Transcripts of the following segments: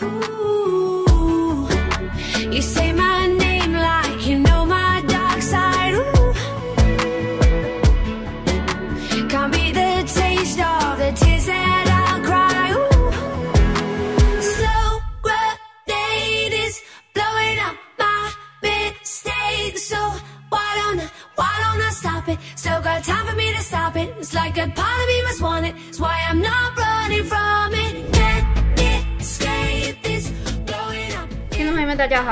Ooh, you say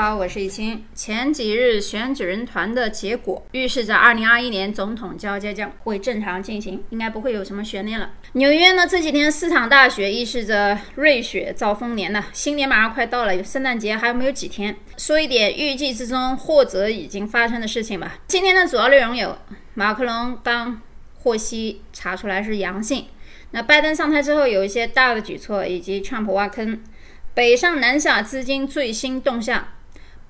好，我是易清。前几日选举人团的结果预示着2021年总统交接将会正常进行，应该不会有什么悬念了。纽约呢这几天四场大雪，预示着瑞雪兆丰年呢，新年马上快到了，圣诞节还有没有几天？说一点预计之中或者已经发生的事情吧。今天的主要内容有：马克龙刚获悉查出来是阳性，那拜登上台之后有一些大的举措，以及川普挖坑。北上南下资金最新动向，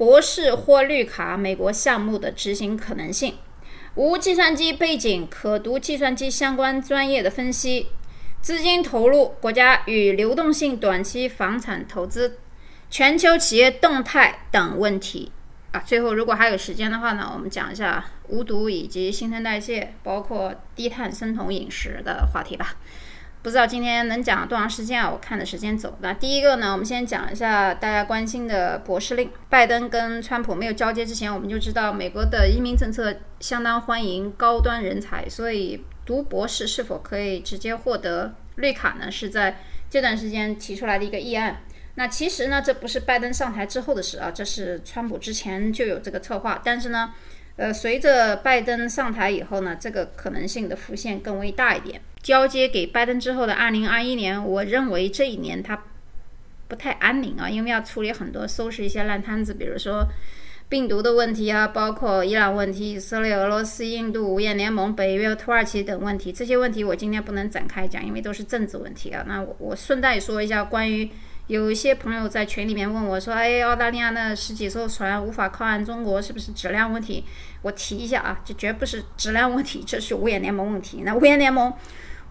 博士或绿卡美国项目的执行可能性，无计算机背景可读计算机相关专业的分析，资金投入国家与流动性短期房产投资，全球企业动态等问题。啊，最后如果还有时间的话呢，我们讲一下无毒以及新陈代谢，包括低碳生酮饮食的话题吧。不知道今天能讲多长时间啊？我看的时间走。那第一个呢，我们先讲一下大家关心的博士令。拜登跟川普没有交接之前，我们就知道美国的移民政策相当欢迎高端人才，所以读博士是否可以直接获得绿卡呢？是在这段时间提出来的一个议案。那其实呢，这不是拜登上台之后的事啊，这是川普之前就有这个策划，但是呢。呃，随着拜登上台以后呢，这个可能性的浮现更为大一点。交接给拜登之后的二零二一年，我认为这一年他不太安宁啊，因为要处理很多收拾一些烂摊子，比如说病毒的问题啊，包括伊朗问题、以色列、俄罗斯、印度、五眼联盟、北约、土耳其等问题。这些问题我今天不能展开讲，因为都是政治问题啊。那我我顺带说一下关于。有一些朋友在群里面问我说：“哎，澳大利亚那十几艘船无法靠岸中国，是不是质量问题？”我提一下啊，这绝不是质量问题，这是五眼联盟问题。那五眼联盟，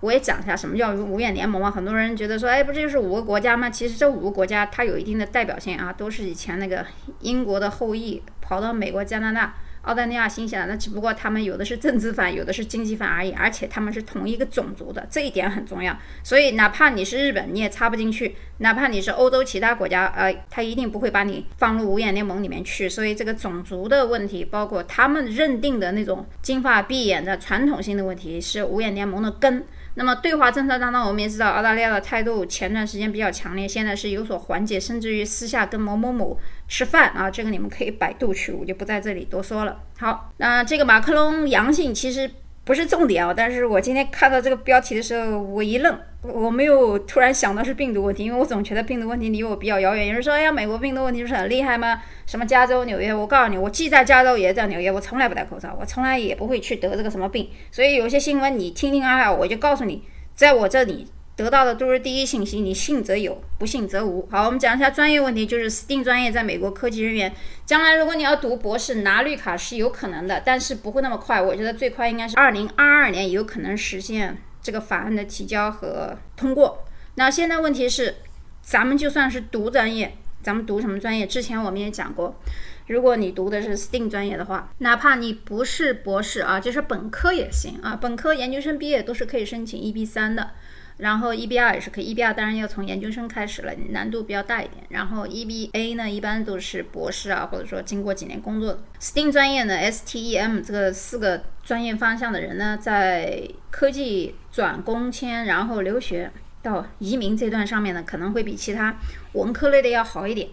我也讲一下什么叫五眼联盟啊？很多人觉得说：“哎，不就是五个国家吗？”其实这五个国家它有一定的代表性啊，都是以前那个英国的后裔跑到美国、加拿大。澳大利亚、新西兰，那只不过他们有的是政治犯，有的是经济犯而已，而且他们是同一个种族的，这一点很重要。所以，哪怕你是日本，你也插不进去；哪怕你是欧洲其他国家，呃，他一定不会把你放入五眼联盟里面去。所以，这个种族的问题，包括他们认定的那种金发碧眼的传统性的问题，是五眼联盟的根。那么对华政策当中，我们也知道澳大利亚的态度前段时间比较强烈，现在是有所缓解，甚至于私下跟某某某吃饭啊，这个你们可以百度去，我就不在这里多说了。好，那这个马克龙阳性其实。不是重点啊，但是我今天看到这个标题的时候，我一愣，我没有突然想到是病毒问题，因为我总觉得病毒问题离我比较遥远。有人说，哎呀，美国病毒问题不是很厉害吗？什么加州、纽约？我告诉你，我既在加州也在纽约，我从来不戴口罩，我从来也不会去得这个什么病。所以有些新闻你听听啊，我就告诉你，在我这里。得到的都是第一信息，你信则有，不信则无。好，我们讲一下专业问题，就是 STEM 专业在美国科技人员，将来如果你要读博士拿绿卡是有可能的，但是不会那么快。我觉得最快应该是二零二二年有可能实现这个法案的提交和通过。那现在问题是，咱们就算是读专业，咱们读什么专业？之前我们也讲过，如果你读的是 STEM 专业的话，哪怕你不是博士啊，就是本科也行啊，本科、研究生毕业都是可以申请 EB 三的。然后 EB 二也是可以，EB 二当然要从研究生开始了，难度比较大一点。然后 EBA 呢，一般都是博士啊，或者说经过几年工作的。STEAM 专业呢，STEM 这个四个专业方向的人呢，在科技转工签，然后留学到移民这段上面呢，可能会比其他文科类的要好一点。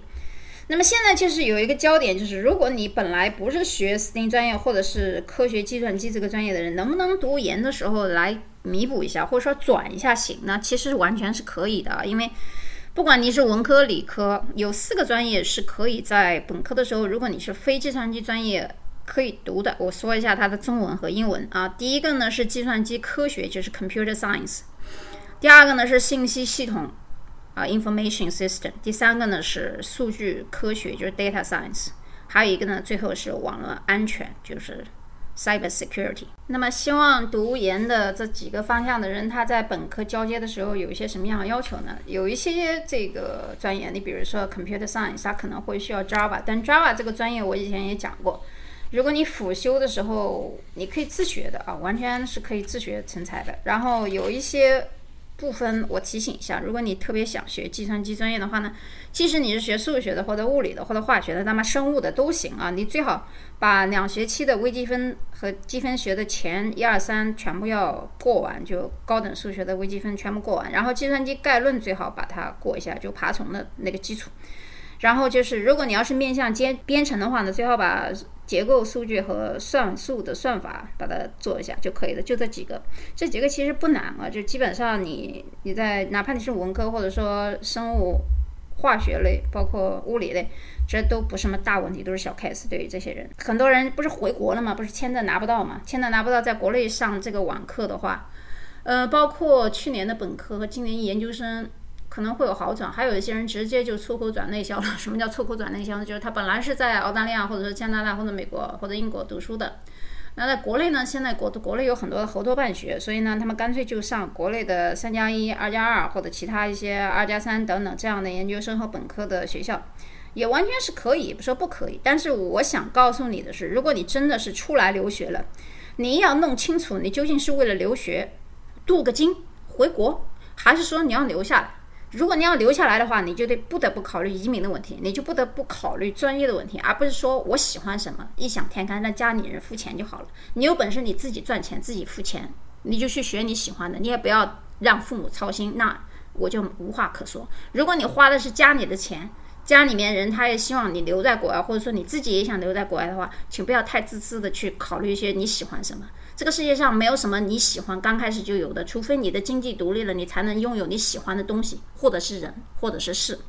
那么现在就是有一个焦点，就是如果你本来不是学 STEM 专业或者是科学计算机这个专业的人，能不能读研的时候来弥补一下，或者说转一下型呢？其实完全是可以的，因为不管你是文科、理科，有四个专业是可以在本科的时候，如果你是非计算机专业可以读的。我说一下它的中文和英文啊，第一个呢是计算机科学，就是 Computer Science；第二个呢是信息系统。啊，information system。第三个呢是数据科学，就是 data science。还有一个呢，最后是网络安全，就是 cyber security。那么，希望读研的这几个方向的人，他在本科交接的时候有一些什么样的要求呢？有一些这个专业，你比如说 computer science，它可能会需要 Java，但 Java 这个专业我以前也讲过，如果你辅修的时候，你可以自学的啊，完全是可以自学成才的。然后有一些。部分我提醒一下，如果你特别想学计算机专业的话呢，即使你是学数学的或者物理的或者化学的，那么生物的都行啊。你最好把两学期的微积分和积分学的前一二三全部要过完，就高等数学的微积分全部过完，然后计算机概论最好把它过一下，就爬虫的那个基础。然后就是，如果你要是面向编编程的话呢，最好把结构数据和算术的算法把它做一下就可以了。就这几个，这几个其实不难啊，就基本上你你在哪怕你是文科或者说生物、化学类，包括物理类，这都不是什么大问题，都是小 case。对于这些人，很多人不是回国了吗？不是签证拿不到吗？签证拿不到，在国内上这个网课的话，呃，包括去年的本科和今年研究生。可能会有好转，还有一些人直接就出口转内销了。什么叫出口转内销呢？就是他本来是在澳大利亚或者说加拿大或者美国或者英国读书的，那在国内呢，现在国国内有很多的合作办学，所以呢，他们干脆就上国内的三加一、二加二或者其他一些二加三等等这样的研究生和本科的学校，也完全是可以，不说不可以。但是我想告诉你的是，如果你真的是出来留学了，你要弄清楚你究竟是为了留学镀个金回国，还是说你要留下来。如果你要留下来的话，你就得不得不考虑移民的问题，你就不得不考虑专业的问题，而不是说我喜欢什么异想天开，让家里人付钱就好了。你有本事你自己赚钱，自己付钱，你就去学你喜欢的，你也不要让父母操心，那我就无话可说。如果你花的是家里的钱，家里面人他也希望你留在国外，或者说你自己也想留在国外的话，请不要太自私的去考虑一些你喜欢什么。这个世界上没有什么你喜欢刚开始就有的，除非你的经济独立了，你才能拥有你喜欢的东西，或者是人，或者是事，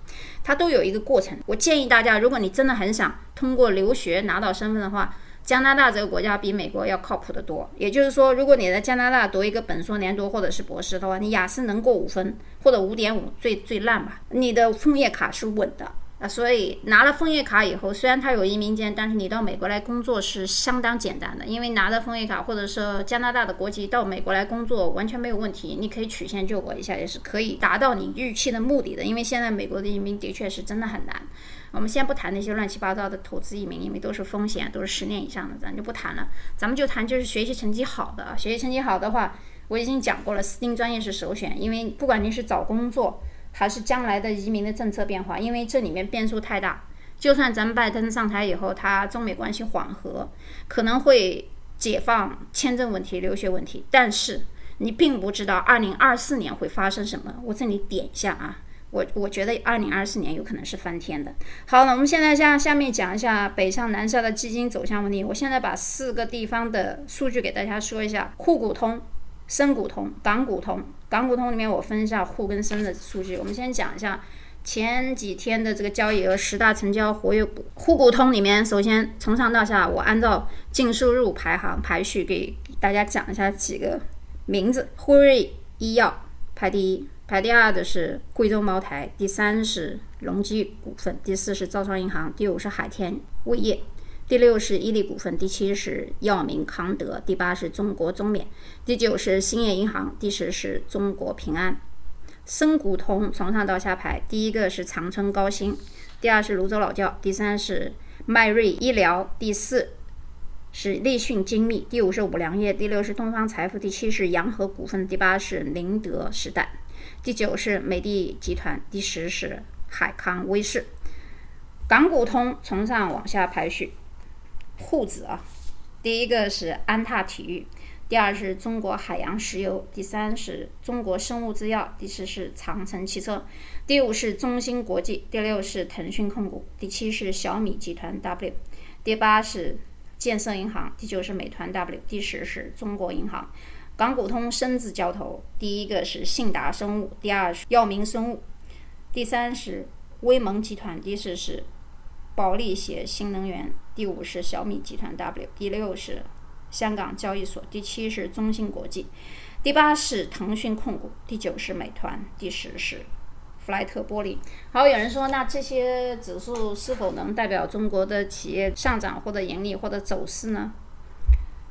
它都有一个过程。我建议大家，如果你真的很想通过留学拿到身份的话，加拿大这个国家比美国要靠谱得多。也就是说，如果你在加拿大读一个本硕连读或者是博士的话，你雅思能过五分或者五点五，最最烂吧，你的枫叶卡是稳的。啊，所以拿了枫叶卡以后，虽然它有移民监，但是你到美国来工作是相当简单的，因为拿了枫叶卡或者是加拿大的国籍到美国来工作完全没有问题，你可以曲线救国一下，也是可以达到你预期的目的的。因为现在美国的移民的确是真的很难。我们先不谈那些乱七八糟的投资移民，因为都是风险，都是十年以上的，咱就不谈了。咱们就谈就是学习成绩好的，学习成绩好的话，我已经讲过了，私定专业是首选，因为不管你是找工作。还是将来的移民的政策变化，因为这里面变数太大。就算咱们拜登上台以后，他中美关系缓和，可能会解放签证问题、留学问题，但是你并不知道二零二四年会发生什么。我这里点一下啊，我我觉得二零二四年有可能是翻天的。好了，我们现在下下面讲一下北上南下的基金走向问题。我现在把四个地方的数据给大家说一下：沪股通、深股通、港股通。港股通里面我分一下沪跟深的数据。我们先讲一下前几天的这个交易额，十大成交活跃股。沪股通里面，首先从上到下，我按照净收入排行排序给大家讲一下几个名字：辉瑞医药排第一，排第二的是贵州茅台，第三是隆基股份，第四是招商银行，第五是海天味业。第六是伊利股份，第七是药明康德，第八是中国中免，第九是兴业银行，第十是中国平安。深股通从上到下排，第一个是长春高新，第二是泸州老窖，第三是迈瑞医疗，第四是立讯精密，第五是五粮液，第六是东方财富，第七是洋河股份，第八是宁德时代，第九是美的集团，第十是海康威视。港股通从上往下排序。沪指啊，第一个是安踏体育，第二是中国海洋石油，第三是中国生物制药，第四是长城汽车，第五是中芯国际，第六是腾讯控股，第七是小米集团 W，第八是建设银行，第九是美团 W，第十是中国银行。港股通深字交投，第一个是信达生物，第二是药明生物，第三是威盟集团，第四是。保利协新能源，第五是小米集团 W，第六是香港交易所，第七是中芯国际，第八是腾讯控股，第九是美团，第十是弗莱特玻璃。好，有人说，那这些指数是否能代表中国的企业上涨或者盈利或者走势呢？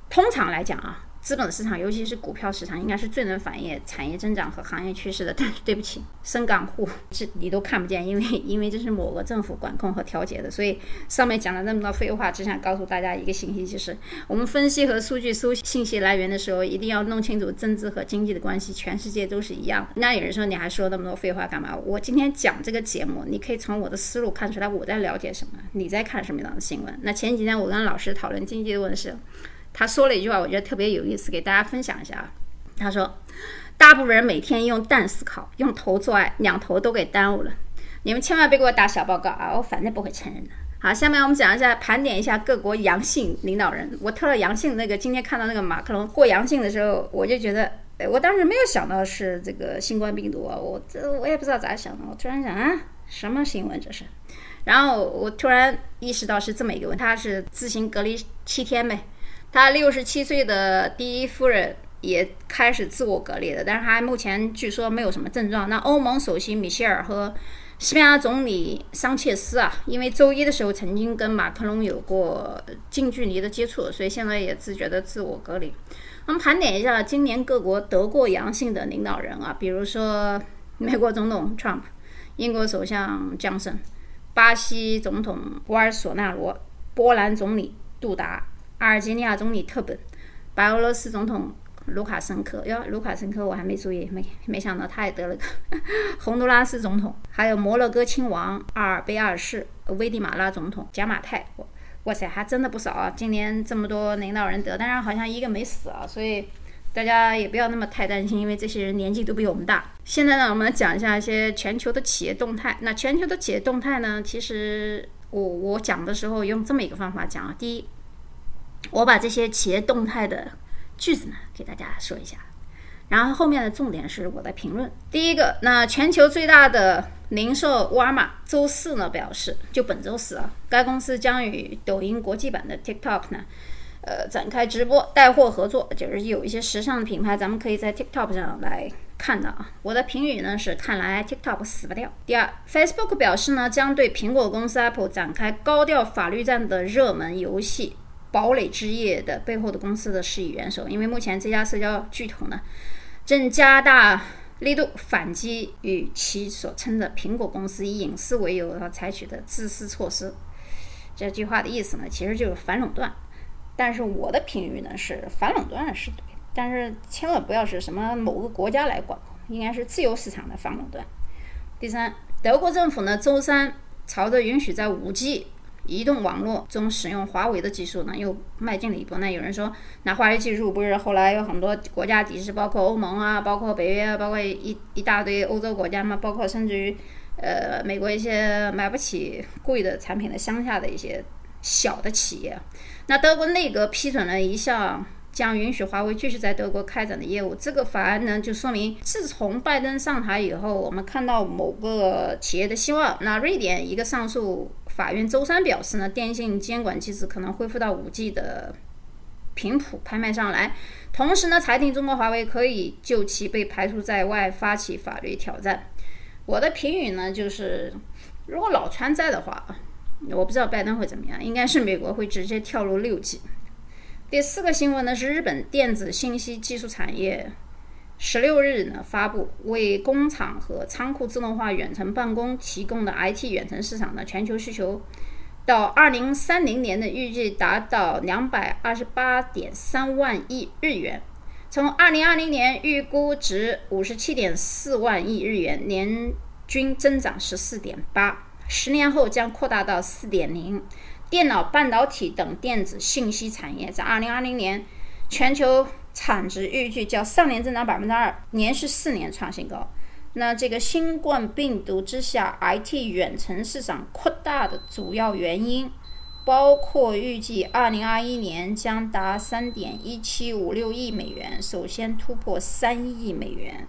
通常来讲啊。资本市场，尤其是股票市场，应该是最能反映产业增长和行业趋势的。但是对不起，深港沪这你都看不见，因为因为这是某个政府管控和调节的。所以上面讲了那么多废话，只想告诉大家一个信息，就是我们分析和数据搜信息来源的时候，一定要弄清楚政治和经济的关系。全世界都是一样的。那有人说你还说那么多废话干嘛？我今天讲这个节目，你可以从我的思路看出来我在了解什么，你在看什么样的新闻。那前几天我跟老师讨论经济的问题。他说了一句话，我觉得特别有意思，给大家分享一下啊。他说：“大部分人每天用蛋思考，用头做爱，两头都给耽误了。你们千万别给我打小报告啊！我反正不会承认的。”好，下面我们讲一下，盘点一下各国阳性领导人。我特了阳性那个，今天看到那个马克龙过阳性的时候，我就觉得，哎，我当时没有想到是这个新冠病毒啊，我这我也不知道咋想的，我突然想啊，什么新闻这是？然后我突然意识到是这么一个问，他是自行隔离七天呗。他六十七岁的第一夫人也开始自我隔离了，但是他目前据说没有什么症状。那欧盟首席米歇尔和西班牙总理桑切斯啊，因为周一的时候曾经跟马克龙有过近距离的接触，所以现在也自觉的自我隔离。我们盘点一下今年各国得过阳性的领导人啊，比如说美国总统 Trump、英国首相江森、巴西总统博尔索纳罗、波兰总理杜达。阿尔及利亚总理特本，白俄罗斯总统卢卡申科哟，卢卡申科我还没注意，没没想到他也得了个。洪都拉斯总统，还有摩洛哥亲王阿尔贝二世，危地马拉总统贾马泰，哇塞，还真的不少啊！今年这么多领导人得，但是好像一个没死啊，所以大家也不要那么太担心，因为这些人年纪都比我们大。现在呢，我们讲一下一些全球的企业动态。那全球的企业动态呢，其实我我讲的时候用这么一个方法讲啊，第一。我把这些企业动态的句子呢，给大家说一下，然后后面的重点是我的评论。第一个，那全球最大的零售沃尔玛周四呢表示，就本周四啊，该公司将与抖音国际版的 TikTok 呢，呃，展开直播带货合作，就是有一些时尚的品牌，咱们可以在 TikTok 上来看到啊。我的评语呢是，看来 TikTok 死不掉。第二，Facebook 表示呢，将对苹果公司 Apple 展开高调法律战的热门游戏。堡垒之夜的背后的公司的施以援手，因为目前这家社交巨头呢，正加大力度反击与其所称的苹果公司以隐私为由而采取的自私措施。这句话的意思呢，其实就是反垄断。但是我的评语呢是反垄断是对，但是千万不要是什么某个国家来管，应该是自由市场的反垄断。第三，德国政府呢周三朝着允许在五 G。移动网络中使用华为的技术呢，又迈进了一步。那有人说，那华为技术不是后来有很多国家抵制，包括欧盟啊，包括北约，包括一一大堆欧洲国家嘛，包括甚至于，呃，美国一些买不起贵的产品的乡下的一些小的企业。那德国内阁批准了一项。将允许华为继续在德国开展的业务。这个法案呢，就说明自从拜登上台以后，我们看到某个企业的希望。那瑞典一个上诉法院周三表示呢，电信监管机制可能恢复到 5G 的频谱拍卖上来。同时呢，裁定中国华为可以就其被排除在外发起法律挑战。我的评语呢，就是如果老川在的话啊，我不知道拜登会怎么样，应该是美国会直接跳入 6G。第四个新闻呢是日本电子信息技术产业十六日呢发布为工厂和仓库自动化远程办公提供的 IT 远程市场的全球需求，到二零三零年的预计达到两百二十八点三万亿日元，从二零二零年预估值五十七点四万亿日元，年均增长十四点八，十年后将扩大到四点零。电脑、半导体等电子信息产业在二零二零年全球产值预计较上年增长百分之二，连续四年创新高。那这个新冠病毒之下，IT 远程市场扩大的主要原因，包括预计2021年将达3.1756亿美元，首先突破3亿美元。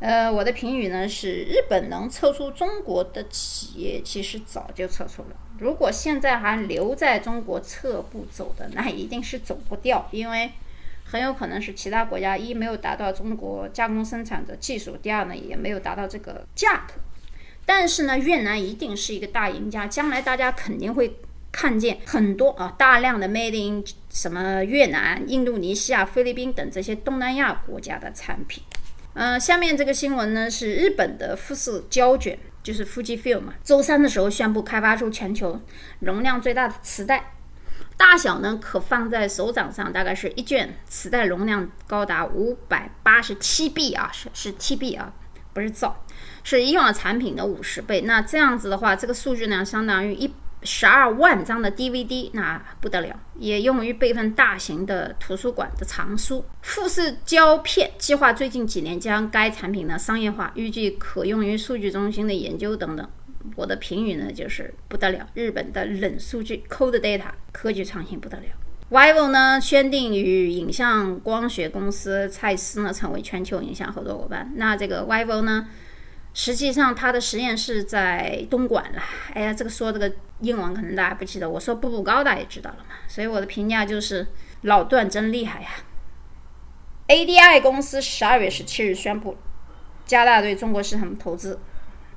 呃，我的评语呢是，日本能撤出中国的企业，其实早就撤出了。如果现在还留在中国撤不走的，那一定是走不掉，因为很有可能是其他国家一没有达到中国加工生产的技术，第二呢也没有达到这个价格。但是呢，越南一定是一个大赢家，将来大家肯定会看见很多啊大量的 Made in 什么越南、印度尼西亚、菲律宾等这些东南亚国家的产品。嗯，下面这个新闻呢是日本的富士胶卷，就是 Fujifilm 嘛，周三的时候宣布开发出全球容量最大的磁带。大小呢，可放在手掌上，大概是一卷磁带容量高达五百八十七 B 啊，是是 TB 啊，不是兆，是以往产品的五十倍。那这样子的话，这个数据呢，相当于一十二万张的 DVD，那不得了，也用于备份大型的图书馆的藏书。富士胶片计划最近几年将该产品呢商业化，预计可用于数据中心的研究等等。我的评语呢就是不得了，日本的冷数据 （cold data） 科技创新不得了。vivo 呢宣定与影像光学公司蔡司呢成为全球影像合作伙伴。那这个 vivo 呢，实际上它的实验室在东莞了。哎呀，这个说这个英文可能大家不记得，我说步步高大家也知道了嘛。所以我的评价就是老段真厉害呀。ADI 公司十二月十七日宣布加大对中国市场的投资。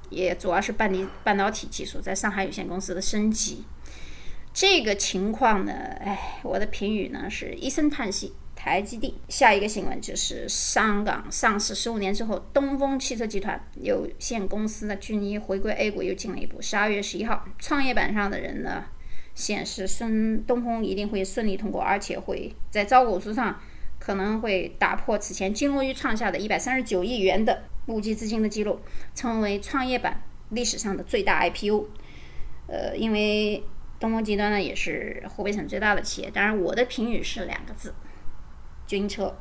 也主要是半导半导体技术在上海有限公司的升级，这个情况呢，哎，我的评语呢是一声叹息。台积电下一个新闻就是香港上市十五年之后，东风汽车集团有限公司呢，距离回归 A 股又近了一步。十二月十一号，创业板上的人呢显示，顺东风一定会顺利通过，而且会在招股书上可能会打破此前金龙鱼创下的一百三十九亿元的。募集资金的记录，成为创业板历史上的最大 IPO。呃，因为东风集团呢也是湖北省最大的企业。当然，我的评语是两个字：军车。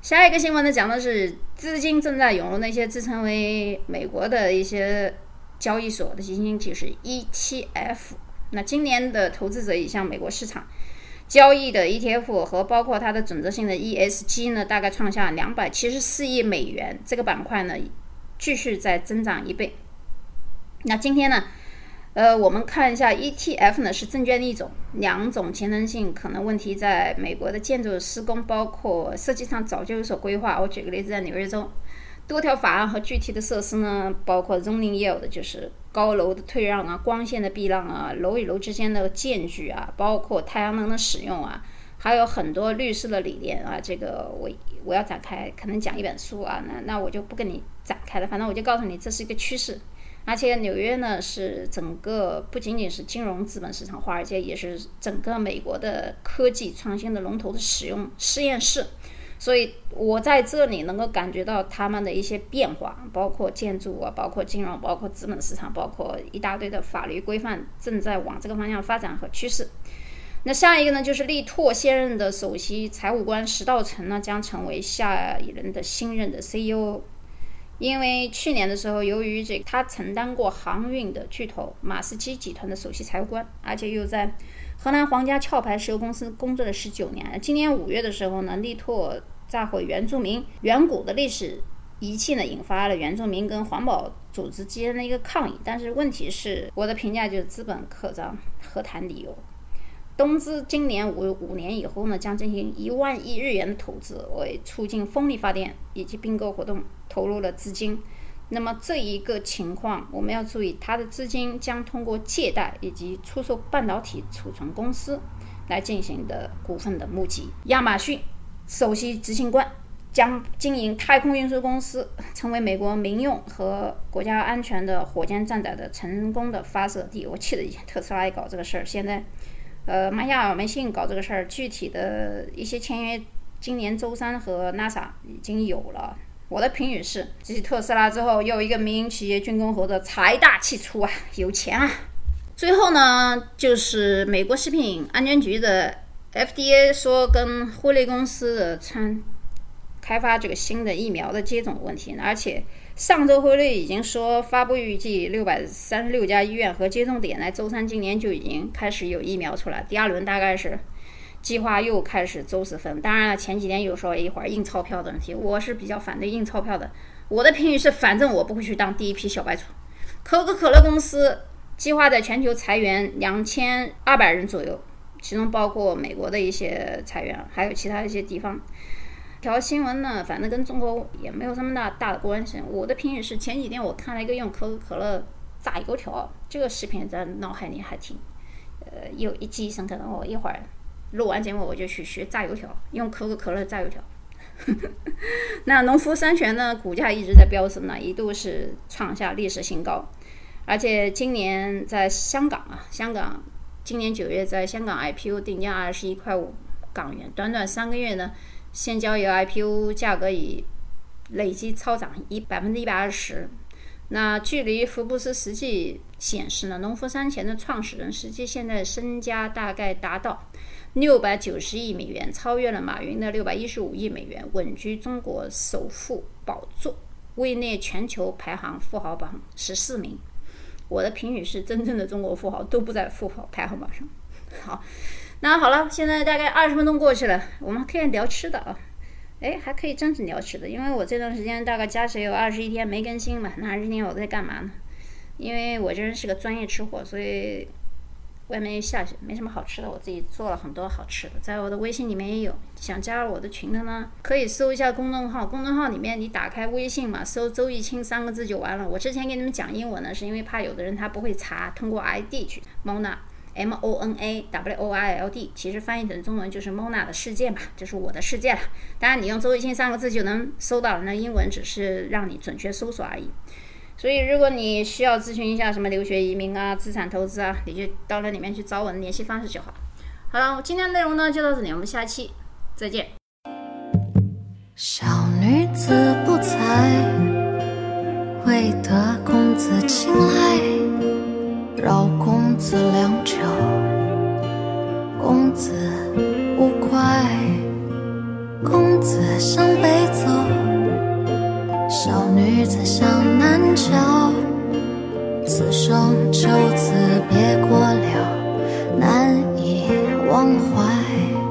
下一个新闻呢，讲的是资金正在涌入那些自称为美国的一些交易所的基金，就是 ETF。那今年的投资者已向美国市场。交易的 ETF 和包括它的准则性的 ESG 呢，大概创下两百七十四亿美元。这个板块呢，继续在增长一倍。那今天呢，呃，我们看一下 ETF 呢是证券的一种，两种竞争性可能问题在美国的建筑施工，包括设计上早就有所规划。我举个例子，在纽约州。多条法案和具体的设施呢，包括 zoning 业务的，就是高楼的退让啊、光线的避让啊、楼与楼之间的间距啊，包括太阳能的使用啊，还有很多律师的理念啊。这个我我要展开，可能讲一本书啊，那那我就不跟你展开了。反正我就告诉你，这是一个趋势。而且纽约呢，是整个不仅仅是金融资本市场，华尔街也是整个美国的科技创新的龙头的使用实验室。所以我在这里能够感觉到他们的一些变化，包括建筑啊，包括金融，包括资本市场，包括一大堆的法律规范正在往这个方向发展和趋势。那下一个呢，就是力拓现任的首席财务官石道成呢，将成为下一任的新任的 CEO。因为去年的时候，由于这他承担过航运的巨头马士基集团的首席财务官，而且又在河南皇家壳牌石油公司工作了十九年。今年五月的时候呢，力拓炸毁原住民远古的历史遗迹呢，引发了原住民跟环保组织之间的一个抗议。但是问题是，我的评价就是资本扩张，何谈理由？东芝今年五五年以后呢，将进行一万亿日元的投资，为促进风力发电以及并购活动投入了资金。那么这一个情况，我们要注意，它的资金将通过借贷以及出售半导体储存公司来进行的股份的募集。亚马逊。首席执行官将经营太空运输公司，成为美国民用和国家安全的火箭站载的成功的发射地。我气得特斯拉也搞这个事儿，现在，呃，马亚尔梅信搞这个事儿，具体的一些签约，今年周三和 NASA 已经有了。我的评语是：继特斯拉之后，又一个民营企业军工合作，财大气粗啊，有钱啊。最后呢，就是美国食品安全局的。FDA 说跟辉瑞公司的参开发这个新的疫苗的接种问题，而且上周辉瑞已经说发布预计六百三十六家医院和接种点，在周三今年就已经开始有疫苗出来。第二轮大概是计划又开始周四分。当然了，前几天有说一会儿印钞票的问题，我是比较反对印钞票的。我的评语是，反正我不会去当第一批小白鼠。可口可乐公司计划在全球裁员两千二百人左右。其中包括美国的一些裁员，还有其他一些地方。条新闻呢，反正跟中国也没有什么大大的关系。我的评语是，前几天我看了一个用可口可乐炸油条，这个视频在脑海里还挺，呃，有一记忆深刻的。我一会儿录完节目我就去学炸油条，用可口可乐炸油条。那农夫山泉呢，股价一直在飙升呢，一度是创下历史新高，而且今年在香港啊，香港今年九月在香港 IPO 定价二十一块五港元，短短三个月呢，现交易 IPO 价格已累计超涨一百分之一百二十。那距离福布斯实际显示呢，农夫山泉的创始人实际现在身家大概达到。六百九十亿美元，超越了马云的六百一十五亿美元，稳居中国首富宝座，位列全球排行富豪榜十四名。我的评语是：真正的中国富豪都不在富豪排行榜上。好，那好了，现在大概二十分钟过去了，我们可以聊吃的啊。哎，还可以真是聊吃的，因为我这段时间大概加起来有二十一天没更新嘛。那二十天我在干嘛呢？因为我这人是个专业吃货，所以。外面又下雪，没什么好吃的，我自己做了很多好吃的，在我的微信里面也有。想加入我的群的呢，可以搜一下公众号，公众号里面你打开微信嘛，搜“周易清”三个字就完了。我之前给你们讲英文呢，是因为怕有的人他不会查，通过 ID 去 Mona M O N A W O I L D，其实翻译成中文就是 Mona 的世界嘛，就是我的世界了。当然你用“周易清”三个字就能搜到了，那英文只是让你准确搜索而已。所以，如果你需要咨询一下什么留学、移民啊、资产投资啊，你就到那里面去找我的联系方式就好。好了，今天的内容呢就到这里，我们下期再见。小女子不才，为得公子青睐，扰公子良久，公子勿怪，公子向北走。小女子向南瞧，此生就此别过了，难以忘怀。